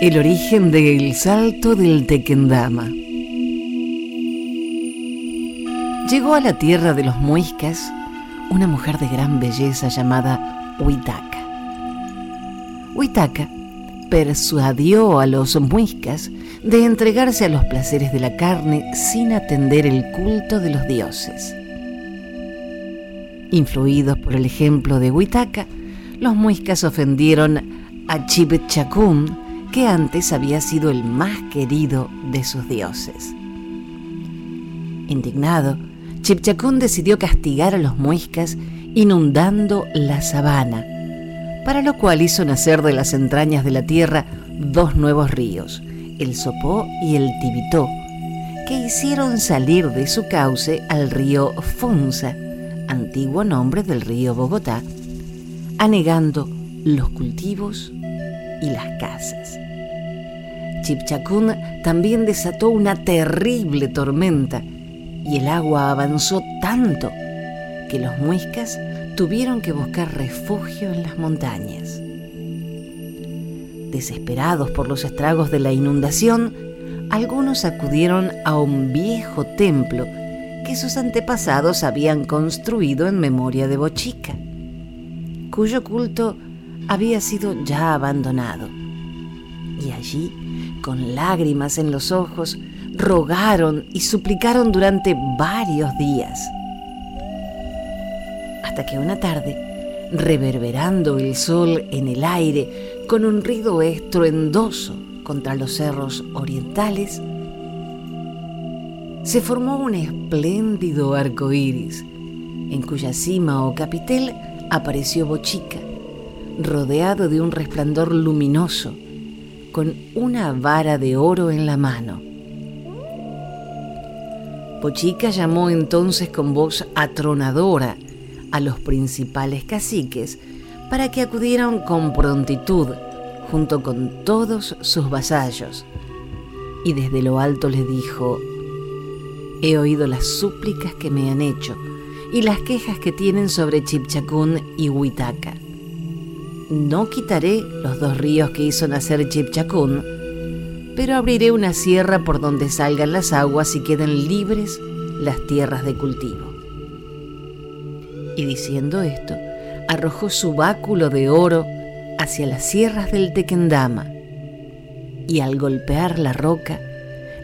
El origen del salto del Tequendama. Llegó a la tierra de los muiscas una mujer de gran belleza llamada Huitaca. Huitaca persuadió a los muiscas de entregarse a los placeres de la carne sin atender el culto de los dioses. Influidos por el ejemplo de Huitaca, los muiscas ofendieron a Chibchacún, que antes había sido el más querido de sus dioses. Indignado, Chipchacún decidió castigar a los muiscas inundando la sabana, para lo cual hizo nacer de las entrañas de la tierra dos nuevos ríos, el Sopó y el Tibitó, que hicieron salir de su cauce al río Funza, antiguo nombre del río Bogotá, anegando los cultivos y las casas. Chipchacún también desató una terrible tormenta y el agua avanzó tanto que los muiscas tuvieron que buscar refugio en las montañas. Desesperados por los estragos de la inundación, algunos acudieron a un viejo templo que sus antepasados habían construido en memoria de Bochica, cuyo culto había sido ya abandonado. Y allí, con lágrimas en los ojos, rogaron y suplicaron durante varios días. Hasta que una tarde, reverberando el sol en el aire con un ruido estruendoso contra los cerros orientales, se formó un espléndido arco iris, en cuya cima o capitel apareció Bochica, rodeado de un resplandor luminoso, con una vara de oro en la mano. Pochica llamó entonces con voz atronadora a los principales caciques para que acudieran con prontitud junto con todos sus vasallos. Y desde lo alto les dijo, he oído las súplicas que me han hecho y las quejas que tienen sobre Chipchacún y Huitaca. No quitaré los dos ríos que hizo nacer Chipchacún, pero abriré una sierra por donde salgan las aguas y queden libres las tierras de cultivo. Y diciendo esto, arrojó su báculo de oro hacia las sierras del Tequendama, y al golpear la roca,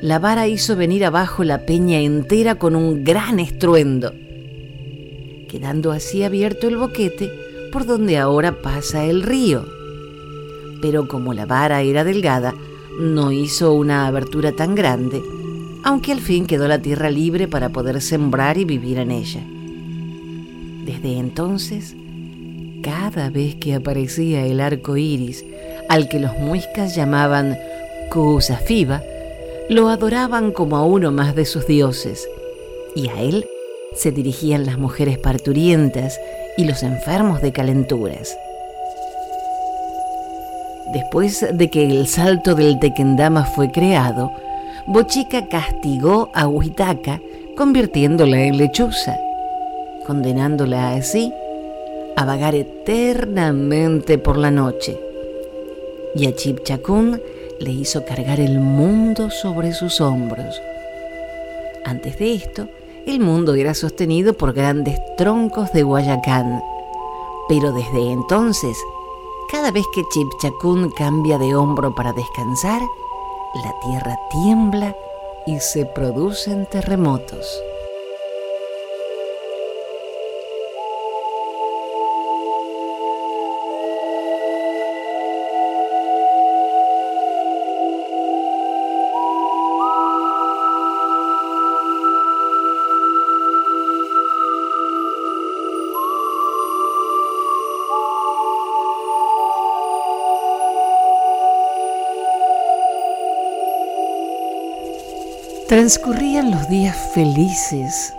la vara hizo venir abajo la peña entera con un gran estruendo, quedando así abierto el boquete por donde ahora pasa el río. Pero como la vara era delgada, no hizo una abertura tan grande, aunque al fin quedó la tierra libre para poder sembrar y vivir en ella. Desde entonces, cada vez que aparecía el arco iris, al que los muiscas llamaban Kuusafiba, lo adoraban como a uno más de sus dioses, y a él se dirigían las mujeres parturientas y los enfermos de calenturas. Después de que el salto del Tequendama fue creado, Bochica castigó a Huitaca convirtiéndola en lechuza, condenándola así a vagar eternamente por la noche. Y a Chipchacún le hizo cargar el mundo sobre sus hombros. Antes de esto, el mundo era sostenido por grandes troncos de Guayacán, pero desde entonces cada vez que Chipchacún cambia de hombro para descansar, la tierra tiembla y se producen terremotos. Transcurrían los días felices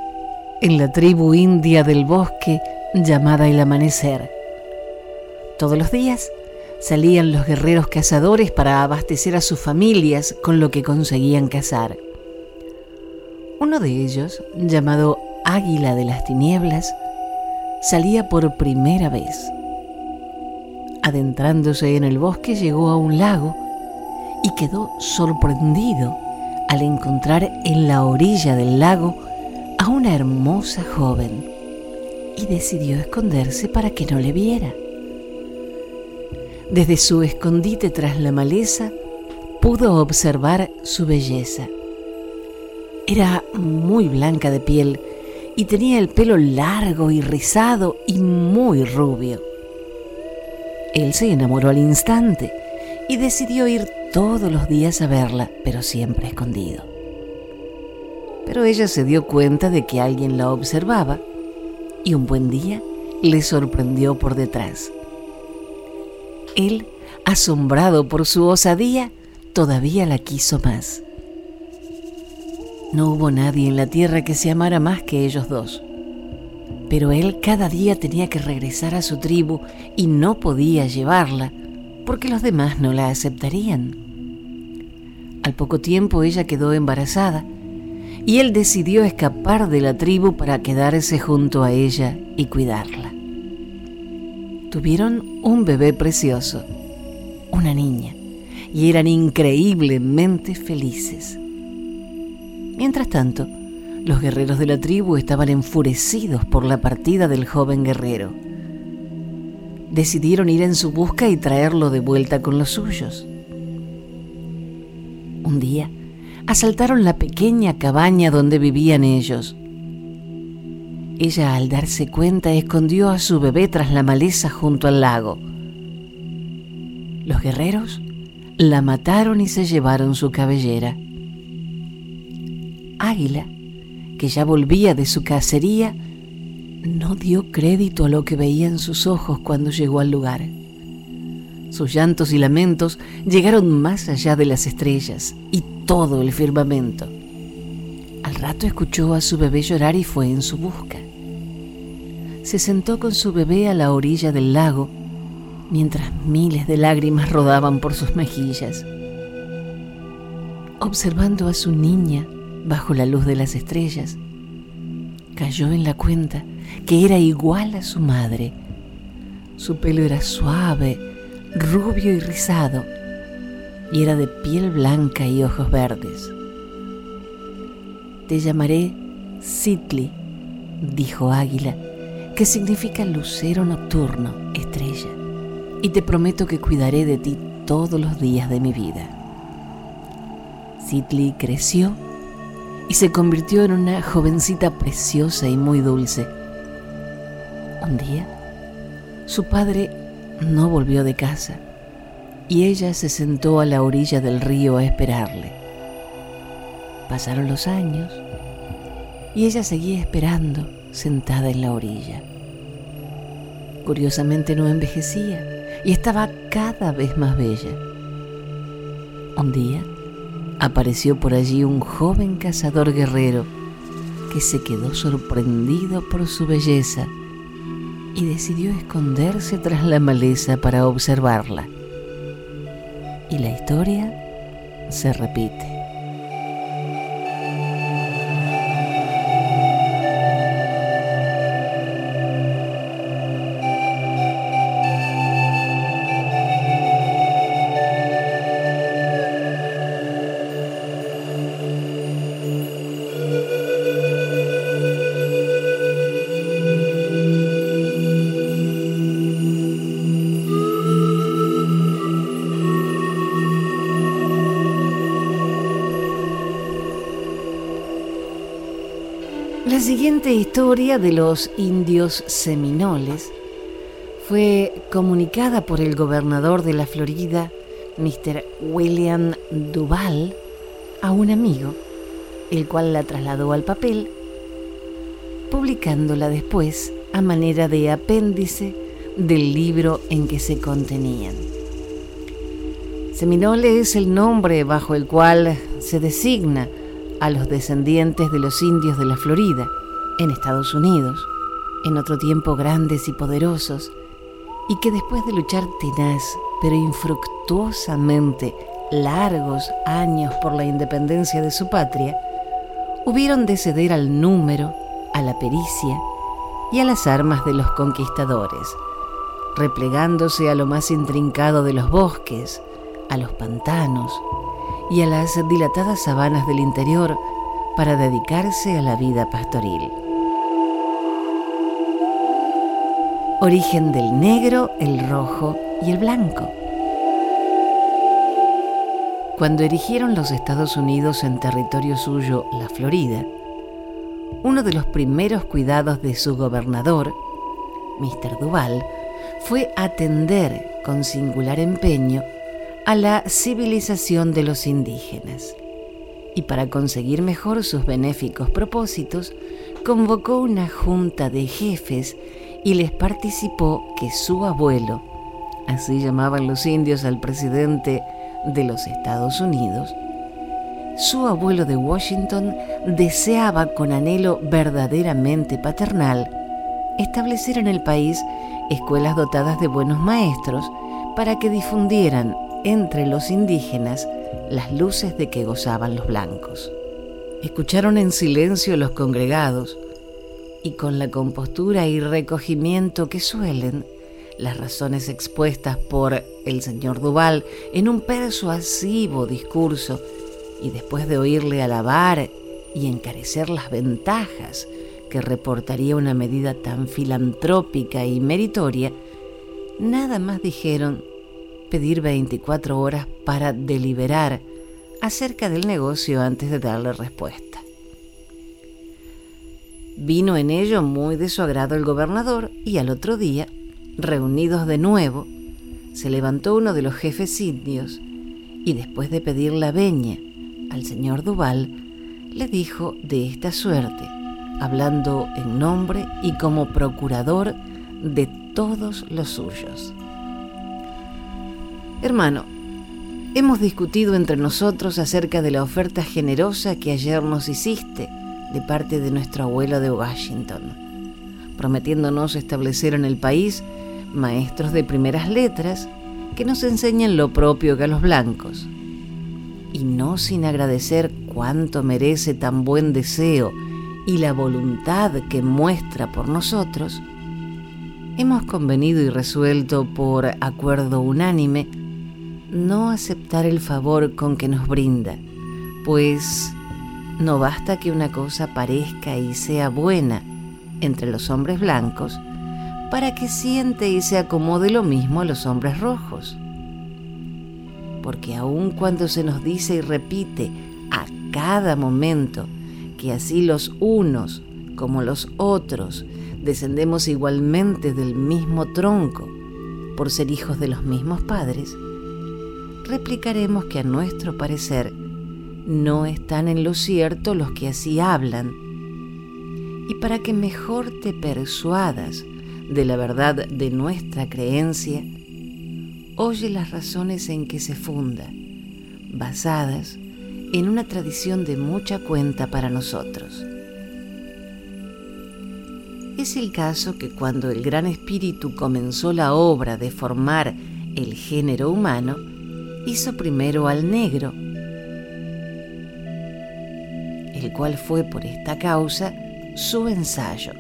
en la tribu india del bosque llamada el amanecer. Todos los días salían los guerreros cazadores para abastecer a sus familias con lo que conseguían cazar. Uno de ellos, llamado Águila de las Tinieblas, salía por primera vez. Adentrándose en el bosque llegó a un lago y quedó sorprendido al encontrar en la orilla del lago a una hermosa joven y decidió esconderse para que no le viera. Desde su escondite tras la maleza pudo observar su belleza. Era muy blanca de piel y tenía el pelo largo y rizado y muy rubio. Él se enamoró al instante y decidió ir todos los días a verla, pero siempre escondido. Pero ella se dio cuenta de que alguien la observaba y un buen día le sorprendió por detrás. Él, asombrado por su osadía, todavía la quiso más. No hubo nadie en la tierra que se amara más que ellos dos. Pero él cada día tenía que regresar a su tribu y no podía llevarla porque los demás no la aceptarían. Al poco tiempo ella quedó embarazada y él decidió escapar de la tribu para quedarse junto a ella y cuidarla. Tuvieron un bebé precioso, una niña, y eran increíblemente felices. Mientras tanto, los guerreros de la tribu estaban enfurecidos por la partida del joven guerrero. Decidieron ir en su busca y traerlo de vuelta con los suyos. Un día, asaltaron la pequeña cabaña donde vivían ellos. Ella, al darse cuenta, escondió a su bebé tras la maleza junto al lago. Los guerreros la mataron y se llevaron su cabellera. Águila, que ya volvía de su cacería, no dio crédito a lo que veía en sus ojos cuando llegó al lugar. Sus llantos y lamentos llegaron más allá de las estrellas y todo el firmamento. Al rato escuchó a su bebé llorar y fue en su busca. Se sentó con su bebé a la orilla del lago mientras miles de lágrimas rodaban por sus mejillas. Observando a su niña bajo la luz de las estrellas, cayó en la cuenta que era igual a su madre. Su pelo era suave, rubio y rizado, y era de piel blanca y ojos verdes. Te llamaré Sitli, dijo Águila, que significa lucero nocturno, estrella, y te prometo que cuidaré de ti todos los días de mi vida. Sitli creció y se convirtió en una jovencita preciosa y muy dulce. Un día, su padre no volvió de casa y ella se sentó a la orilla del río a esperarle. Pasaron los años y ella seguía esperando sentada en la orilla. Curiosamente no envejecía y estaba cada vez más bella. Un día apareció por allí un joven cazador guerrero que se quedó sorprendido por su belleza y decidió esconderse tras la maleza para observarla. Y la historia se repite. Siguiente historia de los indios seminoles fue comunicada por el gobernador de la Florida, Mr. William Duval, a un amigo, el cual la trasladó al papel, publicándola después a manera de apéndice del libro en que se contenían. Seminole es el nombre bajo el cual se designa a los descendientes de los indios de la Florida, en Estados Unidos, en otro tiempo grandes y poderosos, y que después de luchar tenaz pero infructuosamente largos años por la independencia de su patria, hubieron de ceder al número, a la pericia y a las armas de los conquistadores, replegándose a lo más intrincado de los bosques, a los pantanos, y a las dilatadas sabanas del interior para dedicarse a la vida pastoril. Origen del negro, el rojo y el blanco. Cuando erigieron los Estados Unidos en territorio suyo, la Florida, uno de los primeros cuidados de su gobernador, Mr. Duval, fue atender con singular empeño a la civilización de los indígenas. Y para conseguir mejor sus benéficos propósitos, convocó una junta de jefes y les participó que su abuelo, así llamaban los indios al presidente de los Estados Unidos, su abuelo de Washington deseaba con anhelo verdaderamente paternal establecer en el país escuelas dotadas de buenos maestros para que difundieran entre los indígenas las luces de que gozaban los blancos. Escucharon en silencio los congregados y con la compostura y recogimiento que suelen las razones expuestas por el señor Duval en un persuasivo discurso y después de oírle alabar y encarecer las ventajas que reportaría una medida tan filantrópica y meritoria, nada más dijeron pedir 24 horas para deliberar acerca del negocio antes de darle respuesta. Vino en ello muy de su agrado el gobernador y al otro día, reunidos de nuevo, se levantó uno de los jefes indios y después de pedir la veña al señor Duval, le dijo de esta suerte, hablando en nombre y como procurador de todos los suyos. Hermano, hemos discutido entre nosotros acerca de la oferta generosa que ayer nos hiciste de parte de nuestro abuelo de Washington, prometiéndonos establecer en el país maestros de primeras letras que nos enseñen lo propio que a los blancos. Y no sin agradecer cuánto merece tan buen deseo y la voluntad que muestra por nosotros, hemos convenido y resuelto por acuerdo unánime no aceptar el favor con que nos brinda, pues no basta que una cosa parezca y sea buena entre los hombres blancos para que siente y se acomode lo mismo a los hombres rojos. Porque aun cuando se nos dice y repite a cada momento que así los unos como los otros descendemos igualmente del mismo tronco por ser hijos de los mismos padres, replicaremos que a nuestro parecer no están en lo cierto los que así hablan. Y para que mejor te persuadas de la verdad de nuestra creencia, oye las razones en que se funda, basadas en una tradición de mucha cuenta para nosotros. Es el caso que cuando el Gran Espíritu comenzó la obra de formar el género humano, hizo primero al negro, el cual fue por esta causa su ensayo,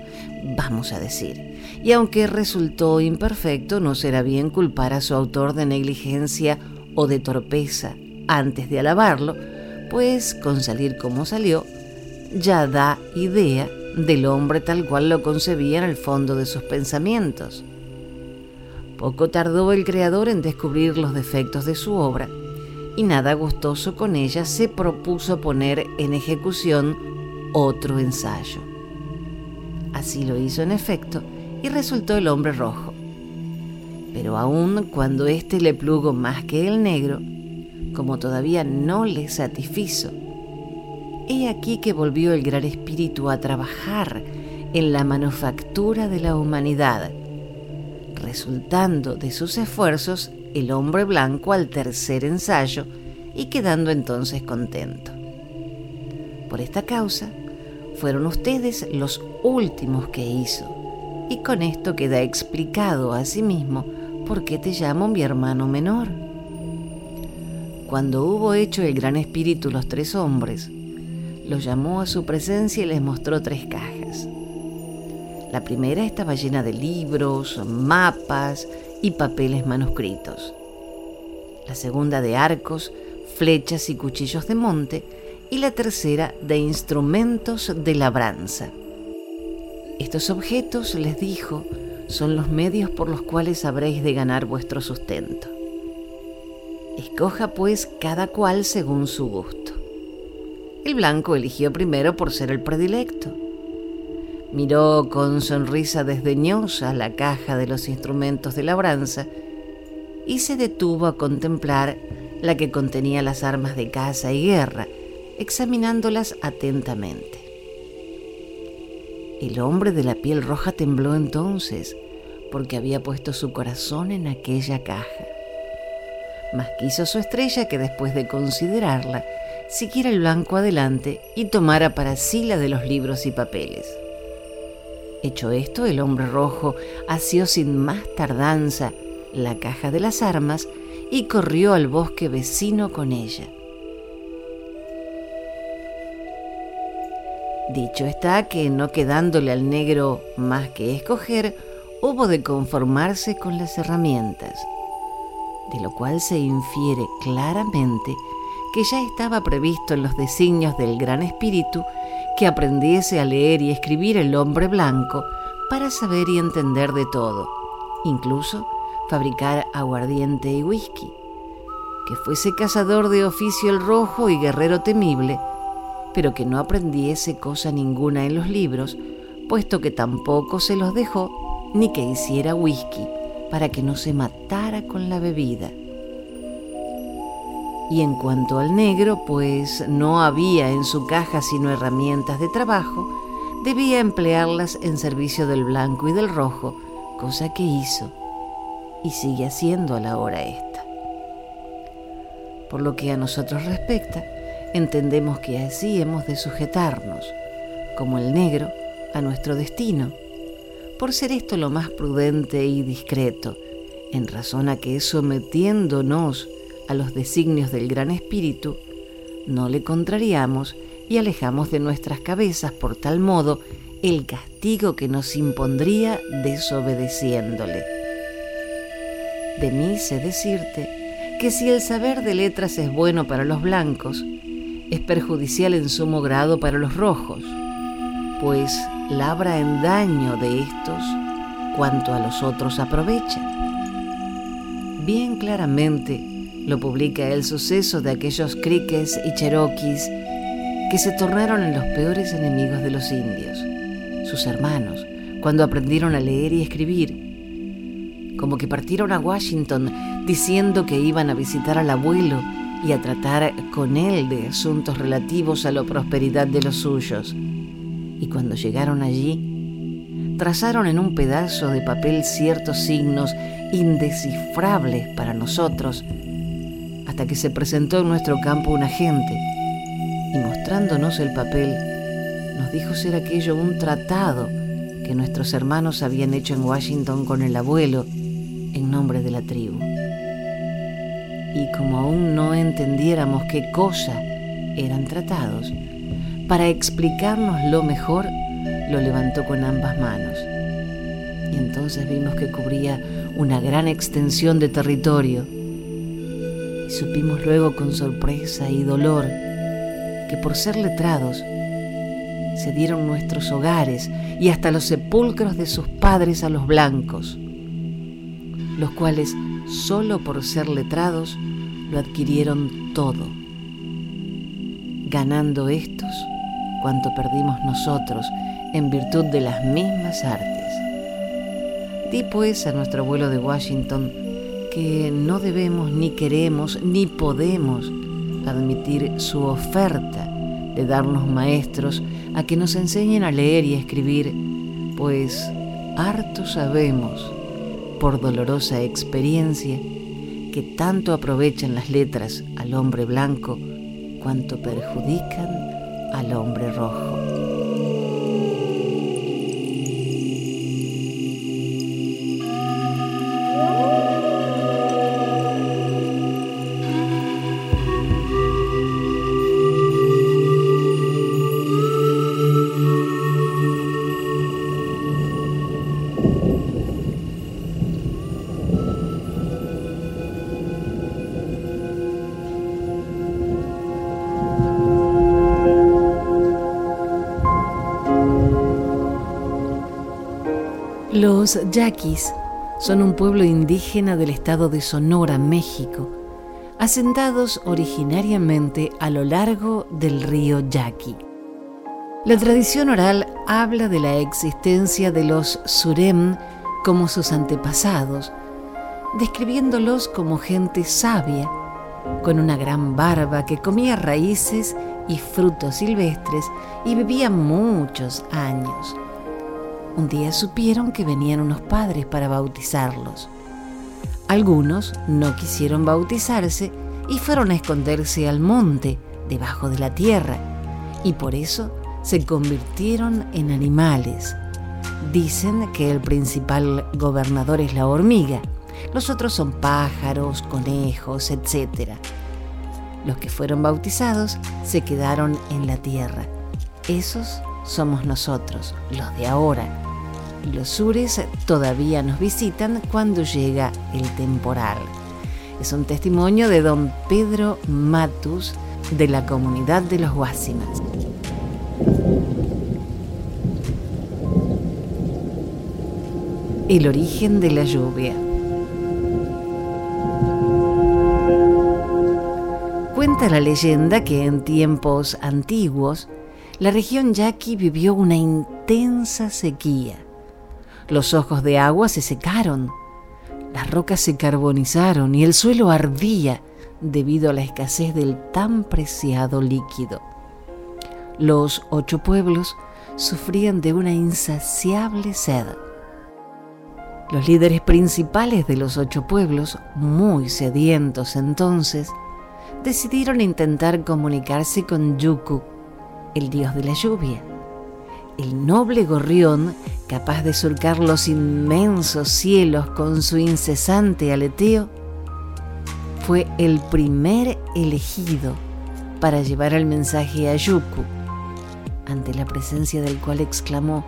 vamos a decir. Y aunque resultó imperfecto, no será bien culpar a su autor de negligencia o de torpeza antes de alabarlo, pues con salir como salió, ya da idea del hombre tal cual lo concebía en el fondo de sus pensamientos. Poco tardó el creador en descubrir los defectos de su obra y nada gustoso con ella se propuso poner en ejecución otro ensayo. Así lo hizo en efecto y resultó el hombre rojo. Pero aun cuando éste le plugo más que el negro, como todavía no le satisfizo, he aquí que volvió el gran espíritu a trabajar en la manufactura de la humanidad, resultando de sus esfuerzos el hombre blanco al tercer ensayo y quedando entonces contento. Por esta causa, fueron ustedes los últimos que hizo, y con esto queda explicado a sí mismo por qué te llamo mi hermano menor. Cuando hubo hecho el gran espíritu los tres hombres, los llamó a su presencia y les mostró tres cajas. La primera estaba llena de libros, mapas y papeles manuscritos. La segunda de arcos, flechas y cuchillos de monte, y la tercera de instrumentos de labranza. Estos objetos, les dijo, son los medios por los cuales habréis de ganar vuestro sustento. Escoja pues cada cual según su gusto. El blanco eligió primero por ser el predilecto. Miró con sonrisa desdeñosa la caja de los instrumentos de labranza y se detuvo a contemplar la que contenía las armas de caza y guerra, examinándolas atentamente. El hombre de la piel roja tembló entonces, porque había puesto su corazón en aquella caja. Mas quiso su estrella que después de considerarla, siguiera el blanco adelante y tomara para sí la de los libros y papeles. Hecho esto, el hombre rojo asió sin más tardanza la caja de las armas y corrió al bosque vecino con ella. Dicho está que no quedándole al negro más que escoger, hubo de conformarse con las herramientas, de lo cual se infiere claramente que ya estaba previsto en los designios del Gran Espíritu que aprendiese a leer y escribir el hombre blanco para saber y entender de todo, incluso fabricar aguardiente y whisky, que fuese cazador de oficio el rojo y guerrero temible, pero que no aprendiese cosa ninguna en los libros, puesto que tampoco se los dejó, ni que hiciera whisky, para que no se matara con la bebida. Y en cuanto al negro, pues no había en su caja sino herramientas de trabajo, debía emplearlas en servicio del blanco y del rojo, cosa que hizo y sigue haciendo a la hora esta. Por lo que a nosotros respecta, entendemos que así hemos de sujetarnos, como el negro, a nuestro destino, por ser esto lo más prudente y discreto, en razón a que sometiéndonos a los designios del Gran Espíritu, no le contrariamos y alejamos de nuestras cabezas por tal modo el castigo que nos impondría desobedeciéndole. De mí sé decirte que si el saber de letras es bueno para los blancos, es perjudicial en sumo grado para los rojos, pues labra en daño de estos cuanto a los otros aprovecha. Bien claramente lo publica el suceso de aquellos criques y cherokees que se tornaron en los peores enemigos de los indios, sus hermanos, cuando aprendieron a leer y escribir como que partieron a Washington diciendo que iban a visitar al abuelo y a tratar con él de asuntos relativos a la prosperidad de los suyos. Y cuando llegaron allí, trazaron en un pedazo de papel ciertos signos indescifrables para nosotros, hasta que se presentó en nuestro campo un agente y mostrándonos el papel, nos dijo ser aquello un tratado que nuestros hermanos habían hecho en Washington con el abuelo en nombre de la tribu. Y como aún no entendiéramos qué cosa eran tratados, para explicarnos lo mejor, lo levantó con ambas manos. Y entonces vimos que cubría una gran extensión de territorio. Supimos luego con sorpresa y dolor que por ser letrados, se dieron nuestros hogares y hasta los sepulcros de sus padres a los blancos los cuales, solo por ser letrados, lo adquirieron todo, ganando estos cuanto perdimos nosotros en virtud de las mismas artes. Di pues a nuestro abuelo de Washington que no debemos ni queremos ni podemos admitir su oferta de darnos maestros a que nos enseñen a leer y a escribir, pues harto sabemos, por dolorosa experiencia, que tanto aprovechan las letras al hombre blanco cuanto perjudican al hombre rojo. Los yaquis son un pueblo indígena del estado de Sonora, México, asentados originariamente a lo largo del río Yaqui. La tradición oral habla de la existencia de los surem como sus antepasados, describiéndolos como gente sabia, con una gran barba que comía raíces y frutos silvestres y vivía muchos años. Un día supieron que venían unos padres para bautizarlos. Algunos no quisieron bautizarse y fueron a esconderse al monte, debajo de la tierra, y por eso se convirtieron en animales. Dicen que el principal gobernador es la hormiga, los otros son pájaros, conejos, etc. Los que fueron bautizados se quedaron en la tierra. Esos somos nosotros, los de ahora los sures todavía nos visitan cuando llega el temporal. Es un testimonio de don Pedro Matus de la comunidad de los Guásimas. El origen de la lluvia. Cuenta la leyenda que en tiempos antiguos la región yaqui vivió una intensa sequía los ojos de agua se secaron, las rocas se carbonizaron y el suelo ardía debido a la escasez del tan preciado líquido. Los ocho pueblos sufrían de una insaciable sed. Los líderes principales de los ocho pueblos, muy sedientos entonces, decidieron intentar comunicarse con Yuku, el dios de la lluvia el noble gorrión, capaz de surcar los inmensos cielos con su incesante aleteo, fue el primer elegido para llevar el mensaje a Yuku, ante la presencia del cual exclamó,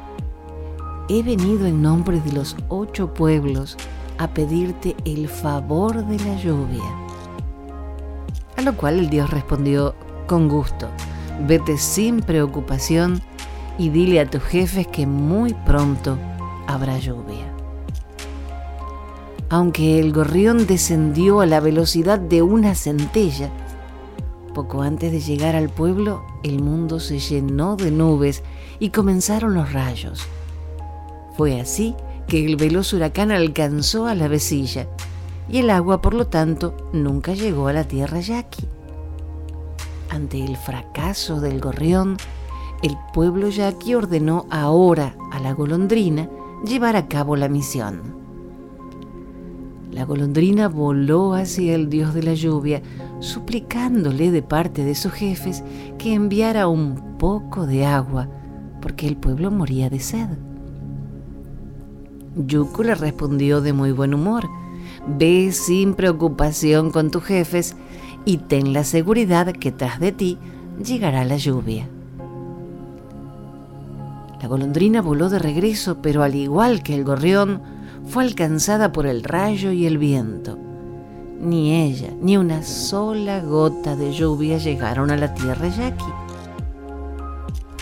He venido en nombre de los ocho pueblos a pedirte el favor de la lluvia. A lo cual el dios respondió, con gusto, vete sin preocupación y dile a tus jefes que muy pronto habrá lluvia. Aunque el gorrión descendió a la velocidad de una centella, poco antes de llegar al pueblo el mundo se llenó de nubes y comenzaron los rayos. Fue así que el veloz huracán alcanzó a la vecilla y el agua, por lo tanto, nunca llegó a la tierra yaqui. Ante el fracaso del gorrión, el pueblo yaqui ordenó ahora a la golondrina llevar a cabo la misión. La golondrina voló hacia el dios de la lluvia, suplicándole de parte de sus jefes que enviara un poco de agua, porque el pueblo moría de sed. Yuku le respondió de muy buen humor, ve sin preocupación con tus jefes y ten la seguridad que tras de ti llegará la lluvia. La golondrina voló de regreso, pero al igual que el gorrión, fue alcanzada por el rayo y el viento. Ni ella, ni una sola gota de lluvia llegaron a la tierra yaqui.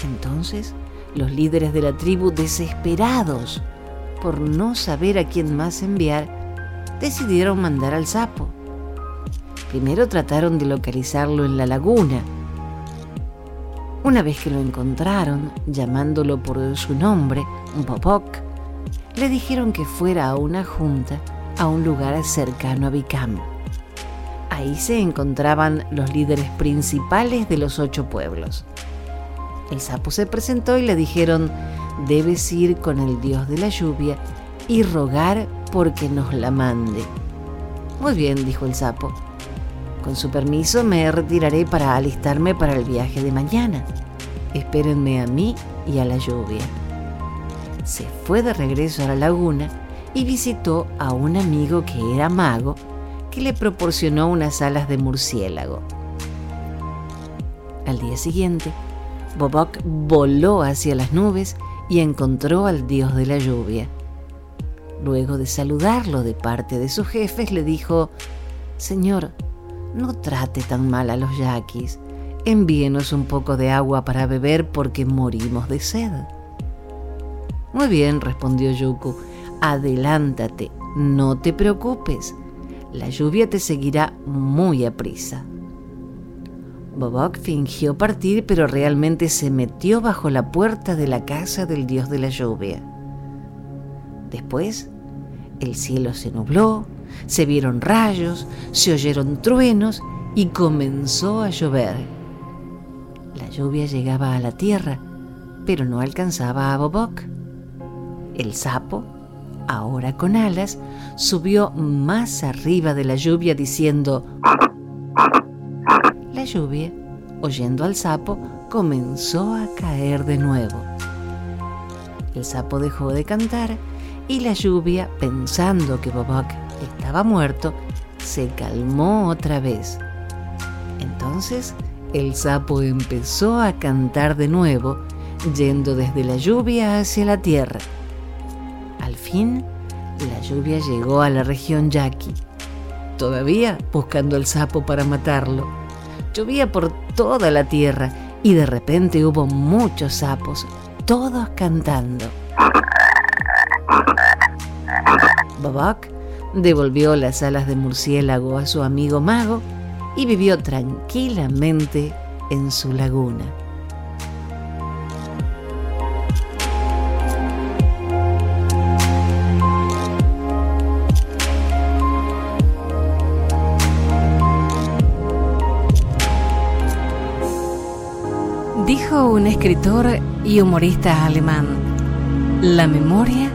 Entonces, los líderes de la tribu, desesperados por no saber a quién más enviar, decidieron mandar al sapo. Primero trataron de localizarlo en la laguna, Una vez que lo encontraron, llamándolo por su nombre, Bobok, le dijeron que fuera a una junta a un lugar cercano a Bicam. Ahí se encontraban los líderes principales de los ocho pueblos. El sapo se presentó y le dijeron, debes ir con el dios de la lluvia y rogar porque nos la mande. Muy bien, dijo el sapo. Con su permiso me retiraré para alistarme para el viaje de mañana. Espérenme a mí y a la lluvia. Se fue de regreso a la laguna y visitó a un amigo que era mago que le proporcionó unas alas de murciélago. Al día siguiente, Bobok voló hacia las nubes y encontró al dios de la lluvia. Luego de saludarlo de parte de sus jefes, le dijo, Señor, no trate tan mal a los yaquis. Envíenos un poco de agua para beber porque morimos de sed. Muy bien, respondió Yuku. Adelántate, no te preocupes. La lluvia te seguirá muy aprisa. Bobok fingió partir, pero realmente se metió bajo la puerta de la casa del dios de la lluvia. Después, el cielo se nubló, se vieron rayos, se oyeron truenos y comenzó a llover. La lluvia llegaba a la tierra, pero no alcanzaba a Bobok. El sapo, ahora con alas, subió más arriba de la lluvia diciendo... La lluvia, oyendo al sapo, comenzó a caer de nuevo. El sapo dejó de cantar y la lluvia, pensando que Bobok estaba muerto, se calmó otra vez. Entonces el sapo empezó a cantar de nuevo, yendo desde la lluvia hacia la tierra. Al fin, la lluvia llegó a la región Yaqui, todavía buscando al sapo para matarlo. Llovía por toda la tierra y de repente hubo muchos sapos, todos cantando. Bobok devolvió las alas de murciélago a su amigo mago y vivió tranquilamente en su laguna. Dijo un escritor y humorista alemán, la memoria